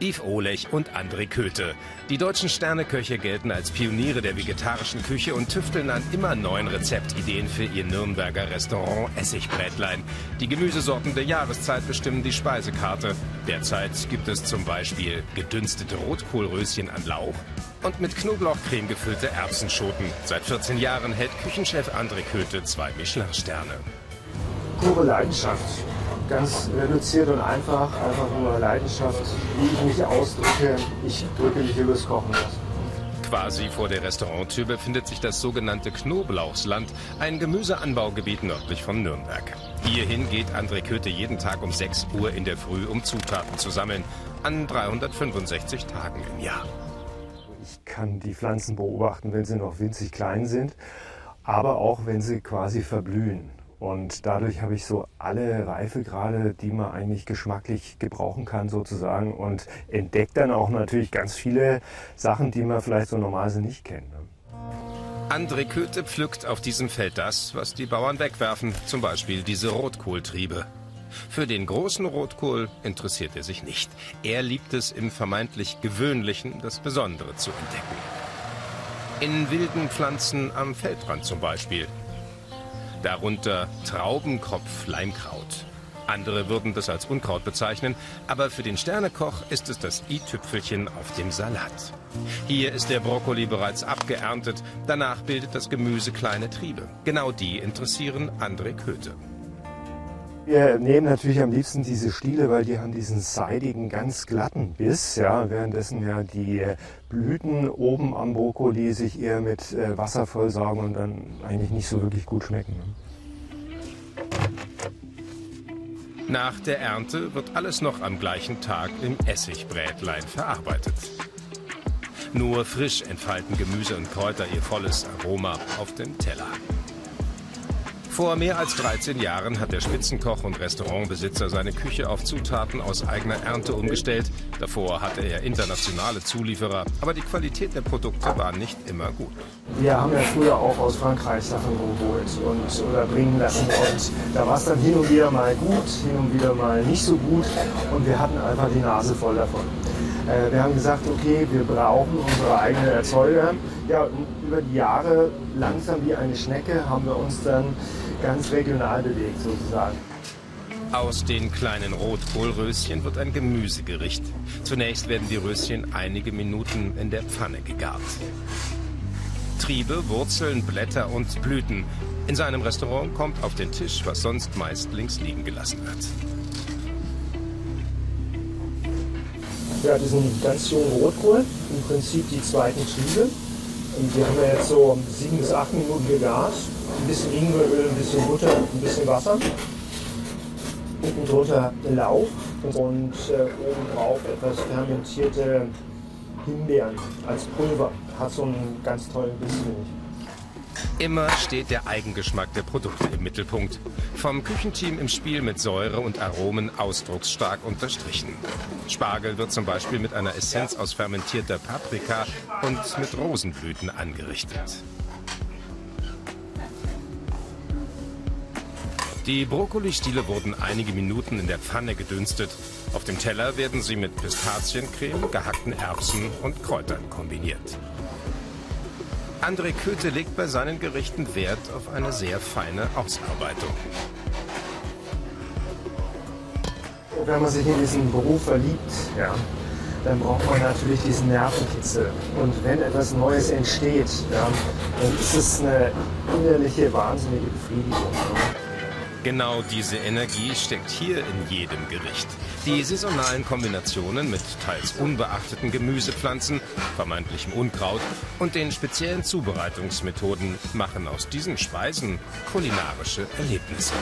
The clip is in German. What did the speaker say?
Yves Olech und André Köthe. Die deutschen Sterneköche gelten als Pioniere der vegetarischen Küche und tüfteln an immer neuen Rezeptideen für ihr Nürnberger Restaurant Essigbrätlein. Die Gemüsesorten der Jahreszeit bestimmen die Speisekarte. Derzeit gibt es zum Beispiel gedünstete Rotkohlröschen an Lauch und mit Knoblauchcreme gefüllte Erbsenschoten. Seit 14 Jahren hält Küchenchef André Köthe zwei Michelin-Sterne. Pure Leidenschaft ganz reduziert und einfach, einfach nur Leidenschaft, wie ich mich ausdrücke. Ich drücke mich übers Kochen aus. Quasi vor der Restauranttür befindet sich das sogenannte Knoblauchsland, ein Gemüseanbaugebiet nördlich von Nürnberg. Hierhin geht André Köthe jeden Tag um 6 Uhr in der Früh, um Zutaten zu sammeln, an 365 Tagen im Jahr. Ich kann die Pflanzen beobachten, wenn sie noch winzig klein sind, aber auch wenn sie quasi verblühen. Und dadurch habe ich so alle Reifegrade, die man eigentlich geschmacklich gebrauchen kann sozusagen und entdeckt dann auch natürlich ganz viele Sachen, die man vielleicht so normalerweise nicht kennt. Ne? André Köthe pflückt auf diesem Feld das, was die Bauern wegwerfen, zum Beispiel diese Rotkohltriebe. Für den großen Rotkohl interessiert er sich nicht. Er liebt es im vermeintlich Gewöhnlichen das Besondere zu entdecken. In wilden Pflanzen am Feldrand zum Beispiel, Darunter Traubenkopf-Leimkraut. Andere würden das als Unkraut bezeichnen, aber für den Sternekoch ist es das i-Tüpfelchen auf dem Salat. Hier ist der Brokkoli bereits abgeerntet, danach bildet das Gemüse kleine Triebe. Genau die interessieren André Köthe. Wir nehmen natürlich am liebsten diese Stiele, weil die haben diesen seidigen, ganz glatten Biss, ja, währenddessen ja die Blüten oben am Brokkoli sich eher mit äh, Wasser vollsaugen und dann eigentlich nicht so wirklich gut schmecken. Ne? Nach der Ernte wird alles noch am gleichen Tag im Essigbrätlein verarbeitet. Nur frisch entfalten Gemüse und Kräuter ihr volles Aroma auf dem Teller. Vor mehr als 13 Jahren hat der Spitzenkoch und Restaurantbesitzer seine Küche auf Zutaten aus eigener Ernte umgestellt. Davor hatte er internationale Zulieferer, aber die Qualität der Produkte war nicht immer gut. Wir haben ja früher auch aus Frankreich Sachen geholt und oder bringen lassen und da war es dann hin und wieder mal gut, hin und wieder mal nicht so gut und wir hatten einfach die Nase voll davon. Äh, wir haben gesagt, okay, wir brauchen unsere eigenen Erzeuger. Ja, über die Jahre langsam wie eine Schnecke haben wir uns dann ganz regional bewegt sozusagen. Aus den kleinen Rotkohlröschen wird ein Gemüsegericht. Zunächst werden die Röschen einige Minuten in der Pfanne gegart. Triebe, Wurzeln, Blätter und Blüten. In seinem Restaurant kommt auf den Tisch, was sonst meist links liegen gelassen wird. Ja, sind ganz jungen Rotkohl, im Prinzip die zweiten Triebe. Und die haben wir jetzt so sieben bis acht Minuten gegart ein bisschen Ingweröl, ein bisschen Butter, ein bisschen Wasser. Unten drunter Lauch und äh, oben drauf etwas fermentierte Himbeeren als Pulver. Hat so einen ganz tollen Biss, finde ich. Immer steht der Eigengeschmack der Produkte im Mittelpunkt. Vom Küchenteam im Spiel mit Säure und Aromen ausdrucksstark unterstrichen. Spargel wird zum Beispiel mit einer Essenz aus fermentierter Paprika und mit Rosenblüten angerichtet. Die Brokkolistiele wurden einige Minuten in der Pfanne gedünstet. Auf dem Teller werden sie mit Pistaziencreme, gehackten Erbsen und Kräutern kombiniert. André Köthe legt bei seinen Gerichten Wert auf eine sehr feine Ausarbeitung. Wenn man sich in diesen Beruf verliebt, ja, dann braucht man natürlich diesen Nervenkitzel. Und wenn etwas Neues entsteht, ja, dann ist es eine innerliche, wahnsinnige Befriedigung. Genau diese Energie steckt hier in jedem Gericht. Die saisonalen Kombinationen mit teils unbeachteten Gemüsepflanzen, vermeintlichem Unkraut und den speziellen Zubereitungsmethoden machen aus diesen Speisen kulinarische Erlebnisse.